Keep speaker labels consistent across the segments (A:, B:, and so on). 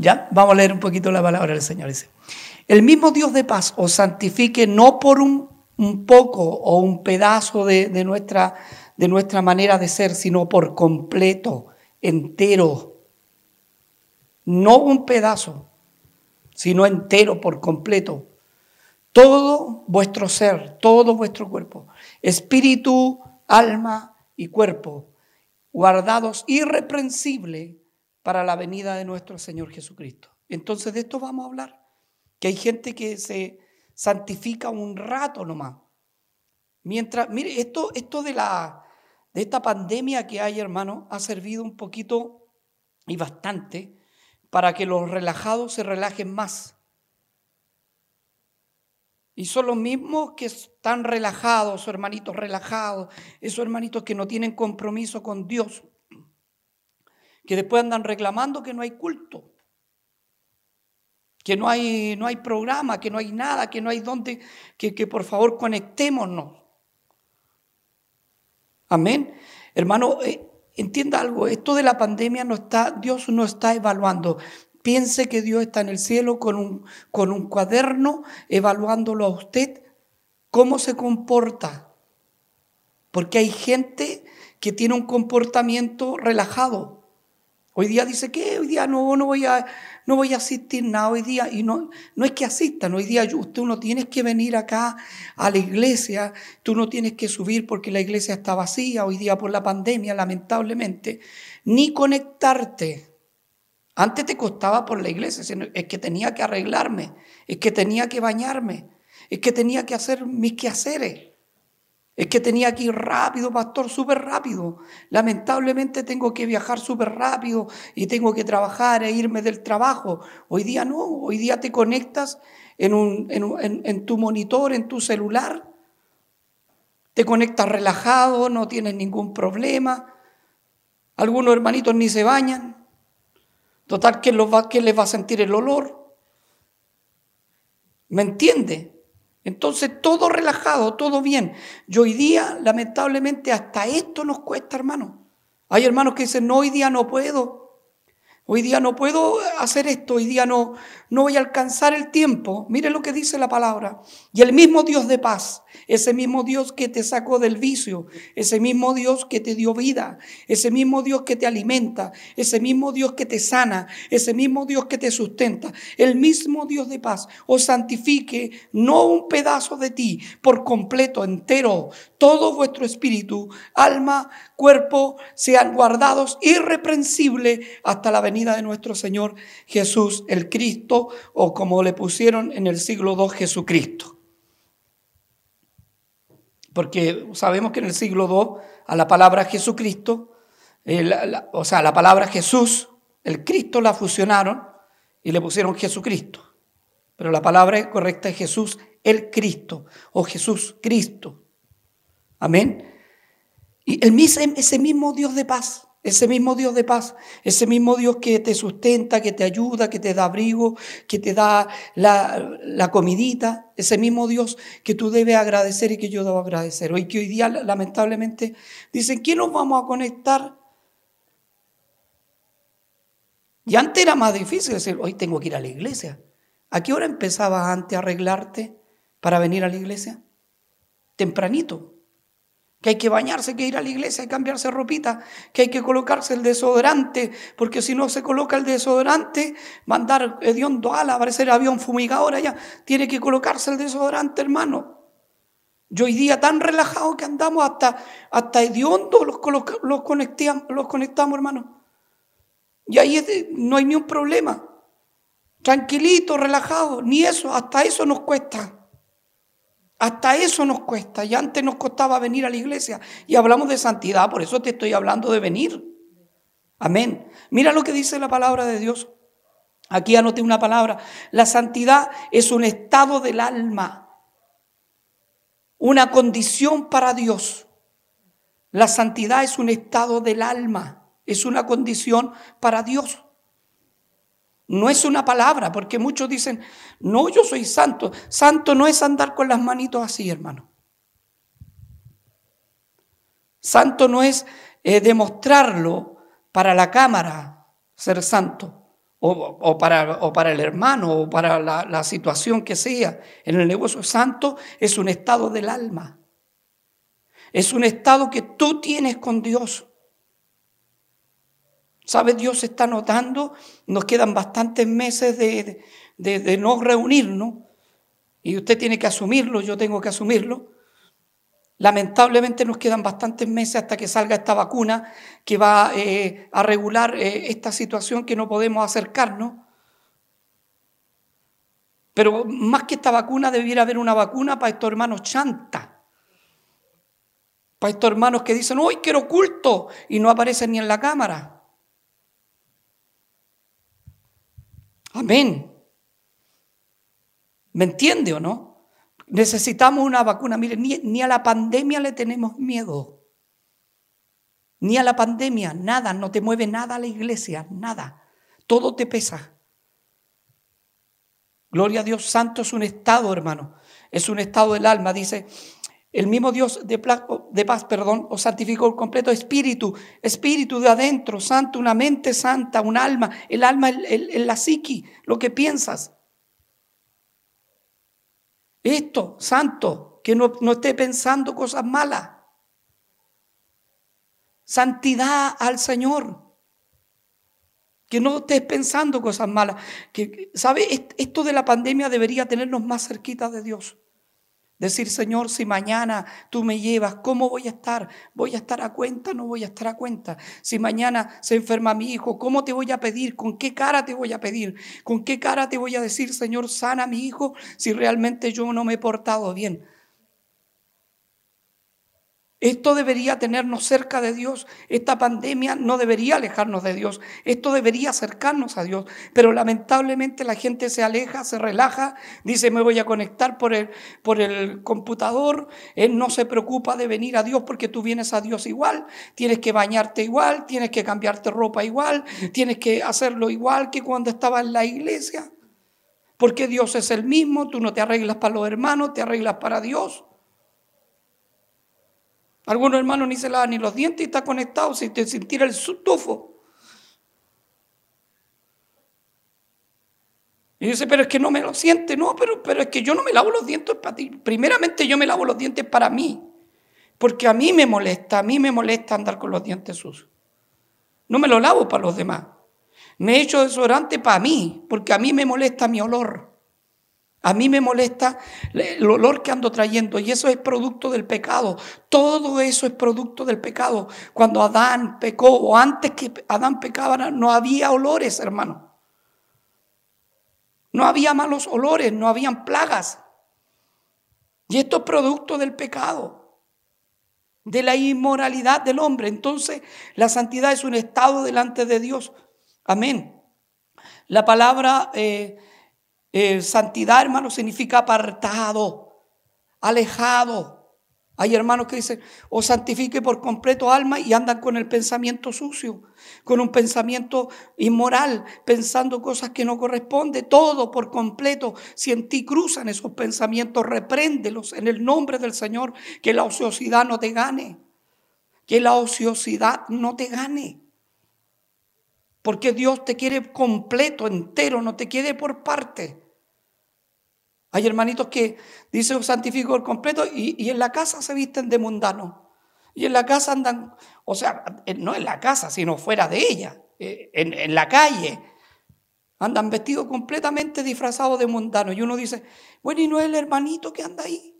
A: Ya, vamos a leer un poquito la palabra del Señor. Dice, el mismo Dios de paz os santifique no por un, poco o un pedazo de, nuestra, de nuestra manera de ser, sino por completo, entero. No un pedazo, sino entero, por completo. Todo vuestro ser, todo vuestro cuerpo, espíritu, alma y cuerpo, guardados irreprensible para la venida de nuestro Señor Jesucristo. Entonces de esto vamos a hablar, que hay gente que se santifica un rato nomás. Mientras, mire, esto, esto de, la, de esta pandemia que hay, hermano, ha servido un poquito y bastante para que los relajados se relajen más. Y son los mismos que están relajados, hermanitos relajados, esos hermanitos que no tienen compromiso con Dios, que después andan reclamando que no hay culto, que no hay, no hay programa, que no hay nada, que no hay donde, que, que por favor conectémonos. Amén. Hermano, eh, entienda algo, esto de la pandemia no está, Dios no está evaluando. Piense que Dios está en el cielo con un, con un cuaderno evaluándolo a usted, cómo se comporta. Porque hay gente que tiene un comportamiento relajado. Hoy día dice que hoy día no, no, voy a, no voy a asistir nada hoy día. Y no, no es que asistan, hoy día usted no tienes que venir acá a la iglesia, tú no tienes que subir porque la iglesia está vacía hoy día por la pandemia, lamentablemente, ni conectarte. Antes te costaba por la iglesia, es que tenía que arreglarme, es que tenía que bañarme, es que tenía que hacer mis quehaceres. Es que tenía que ir rápido, pastor, súper rápido. Lamentablemente tengo que viajar súper rápido y tengo que trabajar e irme del trabajo. Hoy día no, hoy día te conectas en, tu monitor, en tu celular. Te conectas relajado, no tienes ningún problema. Algunos hermanitos ni se bañan. Total, ¿quién, los va, quién les va a sentir el olor? ¿Me entiende? Entonces todo relajado, todo bien. Y hoy día, lamentablemente, hasta esto nos cuesta, hermano. Hay hermanos que dicen, no, hoy día no puedo. Hoy día no puedo hacer esto, hoy día no, no voy a alcanzar el tiempo. Mire lo que dice la palabra. Y el mismo Dios de paz, ese mismo Dios que te sacó del vicio, ese mismo Dios que te dio vida, ese mismo Dios que te alimenta, ese mismo Dios que te sana, ese mismo Dios que te sustenta, el mismo Dios de paz os santifique no un pedazo de ti por completo, entero, todo vuestro espíritu, alma, cuerpo sean guardados irreprensible hasta la venida de nuestro Señor Jesús el Cristo o como le pusieron en el siglo II Jesucristo. Porque sabemos que en el siglo II a la palabra Jesucristo, eh, o sea, la palabra Jesús, el Cristo la fusionaron y le pusieron Jesucristo. Pero la palabra correcta es Jesús el Cristo o Jesús Cristo. Amén. Y el, ese mismo Dios de paz, ese mismo Dios de paz, ese mismo Dios que te sustenta, que te ayuda, que te da abrigo, que te da la, comidita, ese mismo Dios que tú debes agradecer y que yo debo agradecer. Hoy que hoy día lamentablemente dicen, ¿quién nos vamos a conectar? Y antes era más difícil decir, hoy tengo que ir a la iglesia. ¿A qué hora empezabas antes a arreglarte para venir a la iglesia? Tempranito que hay que bañarse, que ir a la iglesia, que cambiarse ropita, que hay que colocarse el desodorante, porque si no se coloca el desodorante, mandar hediondo ala, aparecer avión fumigador allá, tiene que colocarse el desodorante, hermano. Yo hoy día tan relajado que andamos hasta, hasta hediondo los, los, conectamos, los conectamos, hermano. Y ahí no hay ni un problema. Tranquilito, relajado, ni eso, hasta eso nos cuesta. Hasta eso nos cuesta. Y antes nos costaba venir a la iglesia. Y hablamos de santidad, por eso te estoy hablando de venir. Amén. Mira lo que dice la palabra de Dios. Aquí anoté una palabra. La santidad es un estado del alma. Una condición para Dios. La santidad es un estado del alma. Es una condición para Dios. No es una palabra, porque muchos dicen, no, yo soy santo. Santo no es andar con las manitos así, hermano. Santo no es eh, demostrarlo para la cámara, ser santo. o, para, el hermano o para la situación que sea en el negocio santo es un estado del alma. Es un estado que tú tienes con Dios. ¿Sabe? Dios está notando, nos quedan bastantes meses de, no reunirnos y usted tiene que asumirlo, yo tengo que asumirlo. Lamentablemente nos quedan bastantes meses hasta que salga esta vacuna que va eh, a regular eh, esta situación que no podemos acercarnos. Pero más que esta vacuna, debiera haber una vacuna para estos hermanos chanta. Para estos hermanos que dicen, hoy quiero culto y no aparecen ni en la cámara. Amén. ¿Me entiende o no? Necesitamos una vacuna. Mire, ni, a la pandemia le tenemos miedo. Ni a la pandemia, nada, no te mueve nada a la iglesia, nada. Todo te pesa. Gloria a Dios, santo es un estado, hermano. Es un estado del alma. Dice, el mismo Dios de, paz, perdón, os santificó el completo espíritu, espíritu de adentro, santo, una mente santa, un alma. El alma es la psiqui, lo que piensas. Esto, santo, que no, no esté pensando cosas malas. Santidad al Señor. Que no estés pensando cosas malas. Que, ¿Sabe? Esto de la pandemia debería tenernos más cerquita de Dios. Decir, Señor, si mañana tú me llevas, ¿cómo voy a estar? ¿Voy a estar a cuenta? No voy a estar a cuenta. Si mañana se enferma mi hijo, ¿cómo te voy a pedir? ¿Con qué cara te voy a pedir? ¿Con qué cara te voy a decir, Señor, sana a mi hijo si realmente yo no me he portado bien? Esto debería tenernos cerca de Dios. Esta pandemia no debería alejarnos de Dios. Esto debería acercarnos a Dios. Pero lamentablemente la gente se aleja, se relaja, dice me voy a conectar por el, por el computador. Él no se preocupa de venir a Dios porque tú vienes a Dios igual. Tienes que bañarte igual, tienes que cambiarte ropa igual, tienes que hacerlo igual que cuando estaba en la iglesia. Porque Dios es el mismo, tú no te arreglas para los hermanos, te arreglas para Dios. Algunos hermanos ni se lavan ni los dientes y está conectado sin sentir el tufo. Y dice, pero es que no me lo siente. No, pero, pero es que yo no me lavo los dientes para ti. Primeramente yo me lavo los dientes para mí. Porque a mí me molesta, a mí me molesta andar con los dientes sucios. No me lo lavo para los demás. Me he hecho desodorante para mí, porque a mí me molesta mi olor. A mí me molesta el olor que ando trayendo y eso es producto del pecado. Todo eso es producto del pecado. Cuando Adán pecó o antes que Adán pecaba no había olores, hermano. No había malos olores, no habían plagas. Y esto es producto del pecado, de la inmoralidad del hombre. Entonces, la santidad es un estado delante de Dios. Amén. La palabra... Eh, eh, santidad, hermano, significa apartado, alejado. Hay hermanos que dicen, o santifique por completo alma y andan con el pensamiento sucio, con un pensamiento inmoral, pensando cosas que no corresponden, todo por completo. Si en ti cruzan esos pensamientos, repréndelos en el nombre del Señor, que la ociosidad no te gane, que la ociosidad no te gane. Porque Dios te quiere completo, entero, no te quiere por parte. Hay hermanitos que dicen santifico el completo y, en la casa se visten de mundano. Y en la casa andan, o sea, no en la casa, sino fuera de ella, eh, en, en la calle. Andan vestidos completamente disfrazados de mundano. Y uno dice, bueno, ¿y no es el hermanito que anda ahí?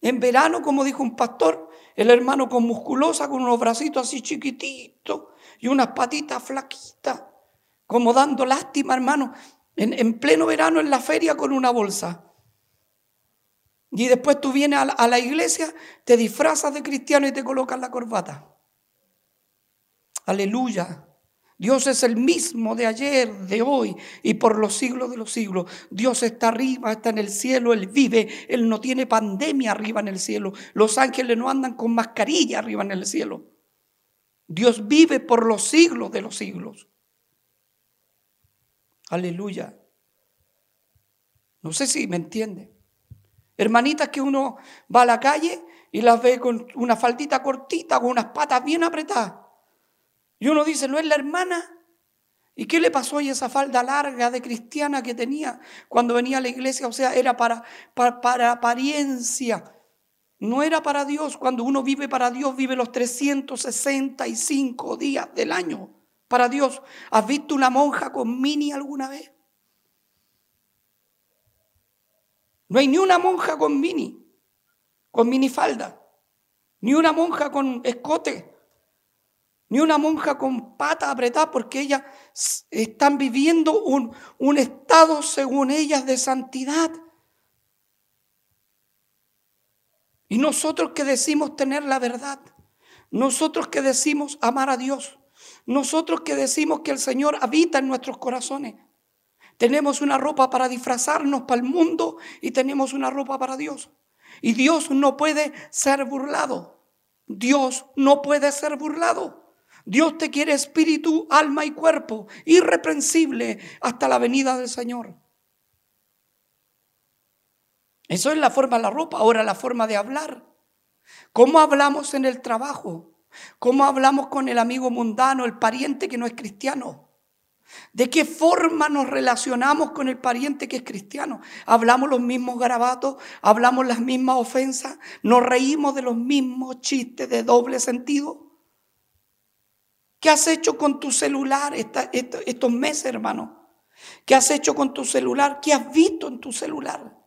A: En verano, como dijo un pastor, el hermano con musculosa, con unos bracitos así chiquititos y unas patitas flaquitas, como dando lástima, hermano, en, pleno verano en la feria con una bolsa. Y después tú vienes a la, a la iglesia, te disfrazas de cristiano y te colocas la corbata. Aleluya. Dios es el mismo de ayer, de hoy y por los siglos de los siglos. Dios está arriba, está en el cielo, Él vive, Él no tiene pandemia arriba en el cielo. Los ángeles no andan con mascarilla arriba en el cielo. Dios vive por los siglos de los siglos. Aleluya. No sé si me entiende. Hermanitas que uno va a la calle y las ve con una faldita cortita, con unas patas bien apretadas. Y uno dice, ¿no es la hermana? ¿Y qué le pasó a esa falda larga de cristiana que tenía cuando venía a la iglesia? O sea, era para, para, para, apariencia. No era para Dios. Cuando uno vive para Dios, vive los 365 días del año para Dios. ¿Has visto una monja con mini alguna vez? No hay ni una monja con mini, con minifalda, ni una monja con escote ni una monja con pata apretada, porque ellas están viviendo un, un estado, según ellas, de santidad. Y nosotros que decimos tener la verdad, nosotros que decimos amar a Dios, nosotros que decimos que el Señor habita en nuestros corazones, tenemos una ropa para disfrazarnos para el mundo y tenemos una ropa para Dios. Y Dios no puede ser burlado. Dios no puede ser burlado. Dios te quiere espíritu, alma y cuerpo, irreprensible hasta la venida del Señor. Eso es la forma de la ropa, ahora la forma de hablar. ¿Cómo hablamos en el trabajo? ¿Cómo hablamos con el amigo mundano, el pariente que no es cristiano? ¿De qué forma nos relacionamos con el pariente que es cristiano? ¿Hablamos los mismos garabatos? ¿Hablamos las mismas ofensas? ¿Nos reímos de los mismos chistes de doble sentido? ¿Qué has hecho con tu celular estos meses, hermano? ¿Qué has hecho con tu celular? ¿Qué has visto en tu celular?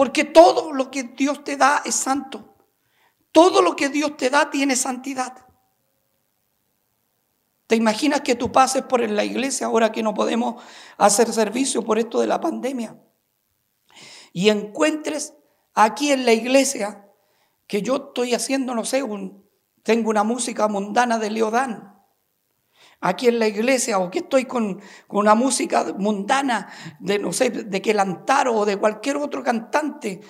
A: Porque todo lo que Dios te da es santo. Todo lo que Dios te da tiene santidad. ¿Te imaginas que tú pases por la iglesia ahora que no podemos hacer servicio por esto de la pandemia? Y encuentres aquí en la iglesia que yo estoy haciendo, no sé, un, tengo una música mundana de Leodán aquí en la iglesia o que estoy con, una música mundana de, no sé, de Quelantaro o de cualquier otro cantante.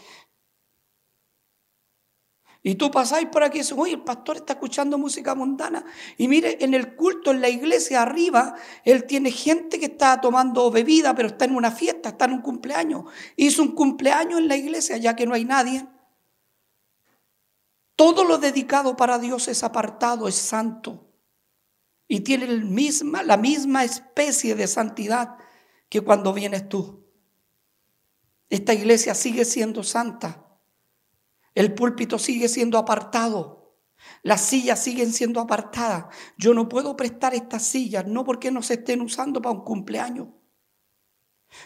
A: Y tú pasáis por aquí y dices, oye, el pastor está escuchando música mundana. Y mire, en el culto, en la iglesia arriba, él tiene gente que está tomando bebida, pero está en una fiesta, está en un cumpleaños. Hizo un cumpleaños en la iglesia, ya que no hay nadie. Todo lo dedicado para Dios es apartado, es santo. Y tiene la misma especie de santidad que cuando vienes tú. Esta iglesia sigue siendo santa. El púlpito sigue siendo apartado. Las sillas siguen siendo apartadas. Yo no puedo prestar estas sillas, no porque no se estén usando para un cumpleaños.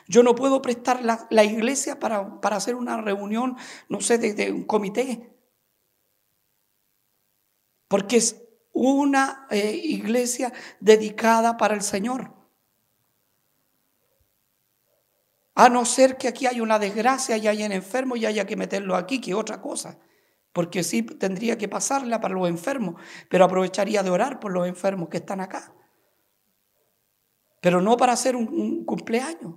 A: Yo no puedo prestar la, iglesia para, hacer una reunión, no sé, de un comité porque es una eh, iglesia dedicada para el Señor. A no ser que aquí haya una desgracia y haya un enfermo y haya que meterlo aquí, que otra cosa. Porque sí tendría que pasarla para los enfermos, pero aprovecharía de orar por los enfermos que están acá. Pero no para hacer un, cumpleaños.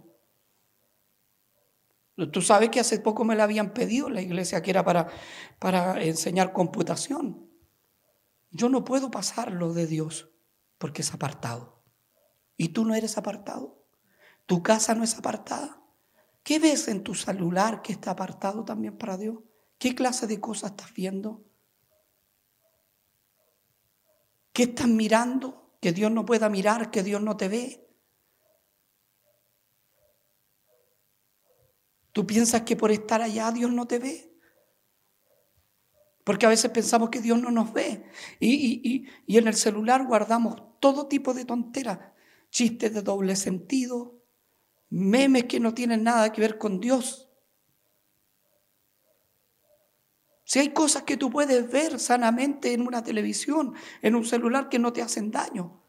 A: Tú sabes que hace poco me la habían pedido la iglesia que era para, para enseñar computación. Yo no puedo pasarlo de Dios porque es apartado. ¿Y tú no eres apartado? ¿Tu casa no es apartada? ¿Qué ves en tu celular que está apartado también para Dios? ¿Qué clase de cosas estás viendo? ¿Qué estás mirando? Que Dios no pueda mirar, que Dios no te ve. ¿Tú piensas que por estar allá Dios no te ve? Porque a veces pensamos que Dios no nos ve. Y, en el celular guardamos todo tipo de tonteras. Chistes de doble sentido, memes que no tienen nada que ver con Dios. Si hay cosas que tú puedes ver sanamente en una televisión, en un celular que no te hacen daño,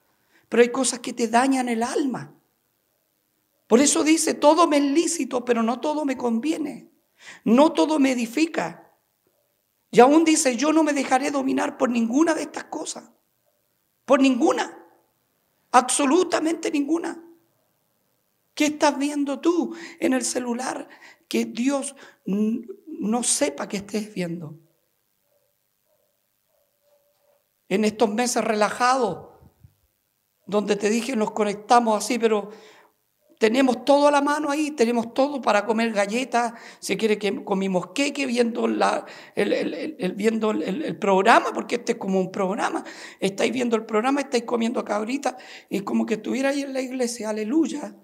A: pero hay cosas que te dañan el alma. Por eso dice, todo me es lícito, pero no todo me conviene. No todo me edifica. Y aún dice, yo no me dejaré dominar por ninguna de estas cosas. Por ninguna. Absolutamente ninguna. ¿Qué estás viendo tú en el celular que Dios no sepa que estés viendo? En estos meses relajados, donde te dije nos conectamos así, pero tenemos todo a la mano ahí, tenemos todo para comer galletas, si quiere que comimos queque viendo, la, el, viendo el, programa, porque este es como un programa, estáis viendo el programa, estáis comiendo acá ahorita, y como que estuviera ahí en la iglesia, aleluya,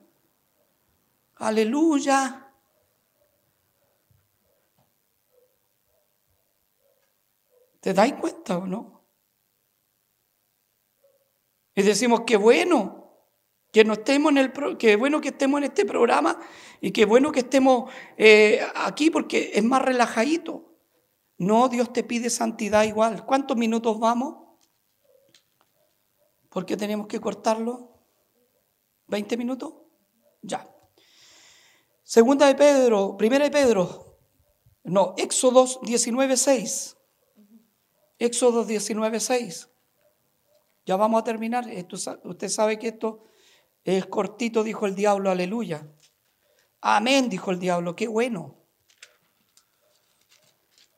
A: aleluya. ¿Te dais cuenta o no? Y decimos, qué bueno, que no estemos en el que bueno que estemos en este programa y qué bueno que estemos eh, aquí porque es más relajadito. No, Dios te pide santidad igual. ¿Cuántos minutos vamos? ¿Por qué tenemos que cortarlo? ¿20 minutos? Ya. Segunda de Pedro, primera de Pedro, no, Éxodo 19.6. Éxodo 19.6. Ya vamos a terminar. usted sabe que esto es cortito, dijo el diablo, aleluya. Amén, dijo el diablo, qué bueno.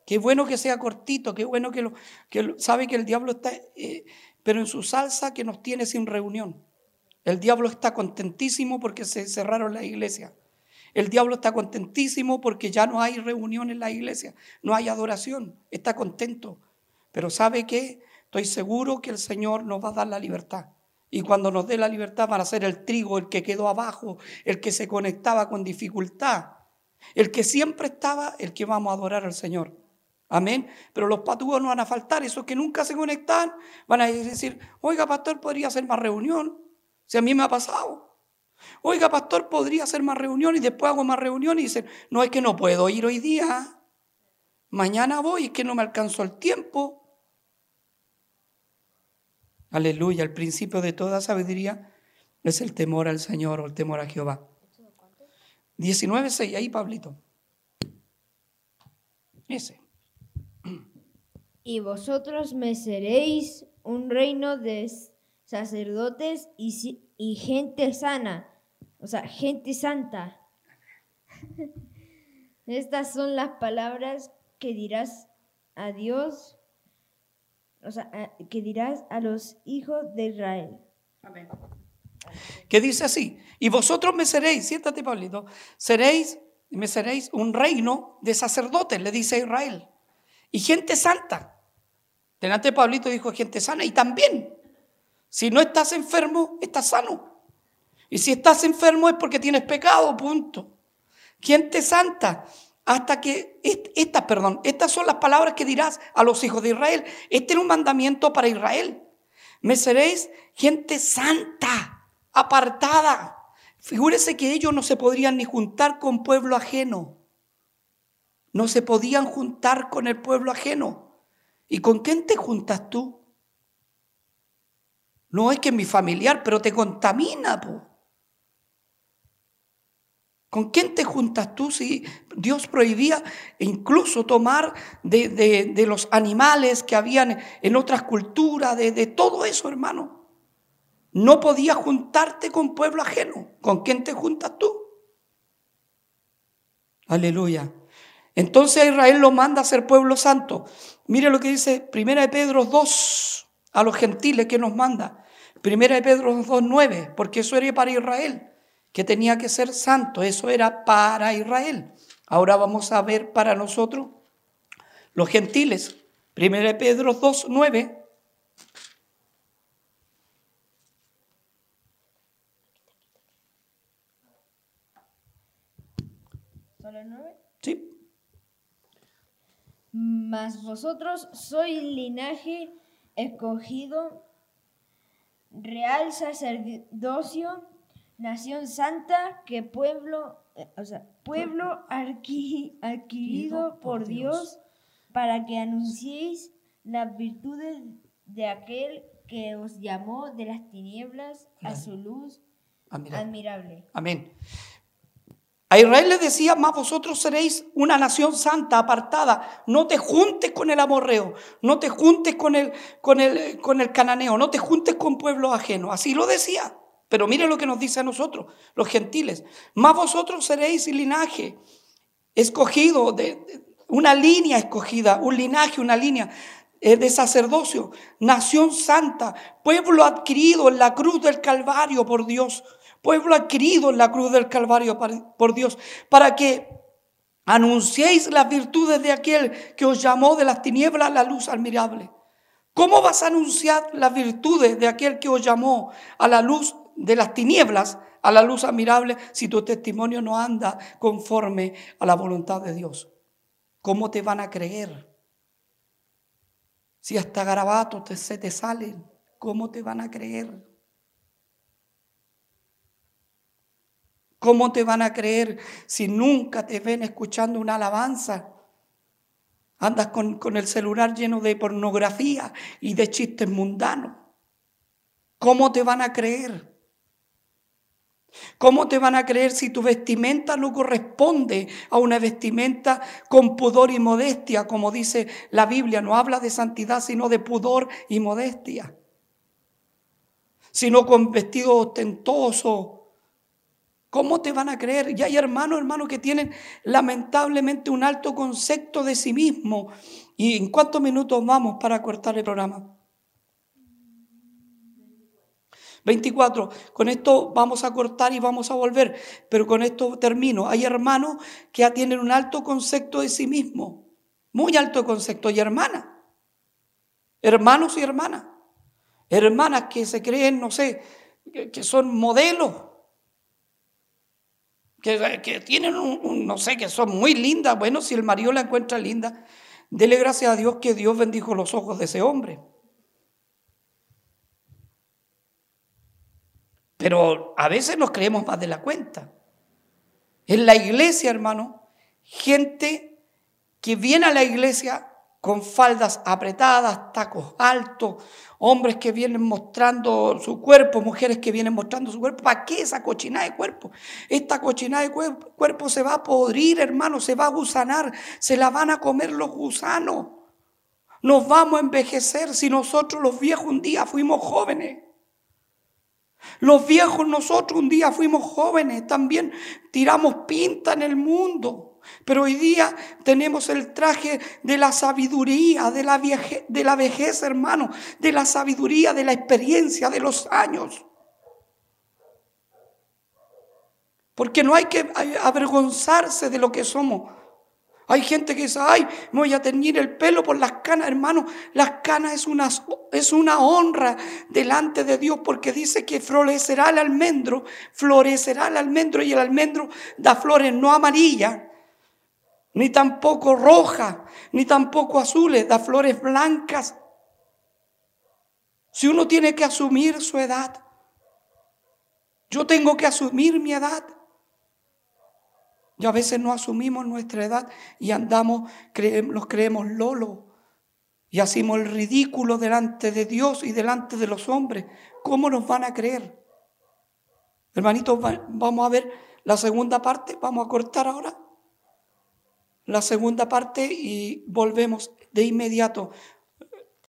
A: Qué bueno que sea cortito, qué bueno que lo, que sabe que el diablo está, eh, pero en su salsa que nos tiene sin reunión. El diablo está contentísimo porque se cerraron la iglesia. El diablo está contentísimo porque ya no hay reunión en la iglesia, no hay adoración, está contento. Pero ¿sabe qué? Estoy seguro que el Señor nos va a dar la libertad. Y cuando nos dé la libertad van a ser el trigo, el que quedó abajo, el que se conectaba con dificultad, el que siempre estaba, el que vamos a adorar al Señor. Amén. Pero los patúos no van a faltar, esos que nunca se conectan, van a decir, oiga, pastor, podría hacer más reunión. Si a mí me ha pasado. Oiga, pastor, podría hacer más reunión y después hago más reunión y dicen, no es que no puedo ir hoy día. Mañana voy, es que no me alcanzó el tiempo. Aleluya, el principio de toda sabiduría es el temor al Señor o el temor a Jehová. 19.6, ahí Pablito. Ese.
B: Y vosotros me seréis un reino de sacerdotes y, y gente sana, o sea, gente santa. Estas son las palabras que dirás a Dios o sea, que dirás a los hijos de Israel. Amén.
A: Que dice así, y vosotros me seréis, siéntate Pablito, seréis, me seréis un reino de sacerdotes, le dice Israel, y gente santa. Delante Pablito dijo gente sana, y también, si no estás enfermo, estás sano. Y si estás enfermo es porque tienes pecado, punto. Gente santa hasta que estas, perdón, estas son las palabras que dirás a los hijos de Israel. Este es un mandamiento para Israel. Me seréis gente santa, apartada. Figúrese que ellos no se podrían ni juntar con pueblo ajeno. No se podían juntar con el pueblo ajeno. ¿Y con quién te juntas tú? No es que mi familiar, pero te contamina, po. ¿Con quién te juntas tú si Dios prohibía incluso tomar de, los animales que habían en otras culturas, de, de todo eso, hermano? No podías juntarte con pueblo ajeno. ¿Con quién te juntas tú? Aleluya. Entonces Israel lo manda a ser pueblo santo. Mire lo que dice Primera de Pedro 2 a los gentiles que nos manda. Primera de Pedro 2, 9, porque eso era para Israel que tenía que ser santo. Eso era para Israel. Ahora vamos a ver para nosotros los gentiles. 1 Pedro 2, 9.
B: ¿Solo 9?
A: Sí.
B: Mas vosotros sois linaje escogido, real sacerdocio nación santa, que pueblo, eh, o sea, pueblo adquirido por Dios, para que anunciéis las virtudes de aquel que os llamó de las tinieblas a su luz admirable.
A: Amén. A Israel le decía, más vosotros seréis una nación santa, apartada. No te juntes con el amorreo, no te juntes con el, con el, con el cananeo, no te juntes con pueblos ajenos. Así lo decía. Pero mire lo que nos dice a nosotros, los gentiles. Más vosotros seréis linaje escogido, de, una línea escogida, un linaje, una línea eh, de sacerdocio, nación santa, pueblo adquirido en la cruz del Calvario por Dios, pueblo adquirido en la cruz del Calvario por Dios, para que anunciéis las virtudes de aquel que os llamó de las tinieblas a la luz admirable. ¿Cómo vas a anunciar las virtudes de aquel que os llamó a la luz de las tinieblas a la luz admirable si tu testimonio no anda conforme a la voluntad de Dios? ¿Cómo te van a creer? Si hasta garabatos se te salen, ¿cómo te van a creer? ¿Cómo te van a creer si nunca te ven escuchando una alabanza? Andas con, con, el celular lleno de pornografía y de chistes mundanos. ¿Cómo te van a creer? ¿Cómo te van a creer si tu vestimenta no corresponde a una vestimenta con pudor y modestia? Como dice la Biblia, no habla de santidad, sino de pudor y modestia. Sino con vestido ostentoso, ¿Cómo te van a creer? Y hay hermanos, hermanos que tienen lamentablemente un alto concepto de sí mismo. ¿Y en cuántos minutos vamos para cortar el programa? 24. Con esto vamos a cortar y vamos a volver, pero con esto termino. Hay hermanos que ya tienen un alto concepto de sí mismo, muy alto concepto, y hermanas, hermanos y hermanas, hermanas que se creen, no sé, que son modelos que, tienen un, no sé, que son muy lindas. Bueno, si el marido la encuentra linda, dele gracias a Dios que Dios bendijo los ojos de ese hombre. Pero a veces nos creemos más de la cuenta. En la iglesia, hermano, gente que viene a la iglesia con faldas apretadas, tacos altos, hombres que vienen mostrando su cuerpo, mujeres que vienen mostrando su cuerpo. ¿Para qué esa cochinada de cuerpo? Esta cochinada de cuerpo se va a podrir, hermano, se va a gusanar, se la van a comer los gusanos. Nos vamos a envejecer si nosotros los viejos un día fuimos jóvenes. Los viejos nosotros un día fuimos jóvenes, también tiramos pinta en el mundo. Pero hoy día tenemos el traje de la sabiduría, de la, de la vejez, hermano, de la sabiduría, de la experiencia, de los años. Porque no hay que avergonzarse de lo que somos. Hay gente que dice, ay, me voy a teñir el pelo por las canas, hermano. Las canas es una, es una honra delante de Dios porque dice que florecerá el almendro, florecerá el almendro y el almendro da flores no amarillas, ni tampoco rojas, ni tampoco azules, da flores blancas. Si uno tiene que asumir su edad, yo tengo que asumir mi edad. Y a veces no asumimos nuestra edad y andamos, nos creemos lolo y hacemos el ridículo delante de Dios y delante de los hombres. ¿Cómo nos van a creer? Hermanitos, vamos a ver la segunda parte, vamos a cortar ahora la segunda parte y volvemos de inmediato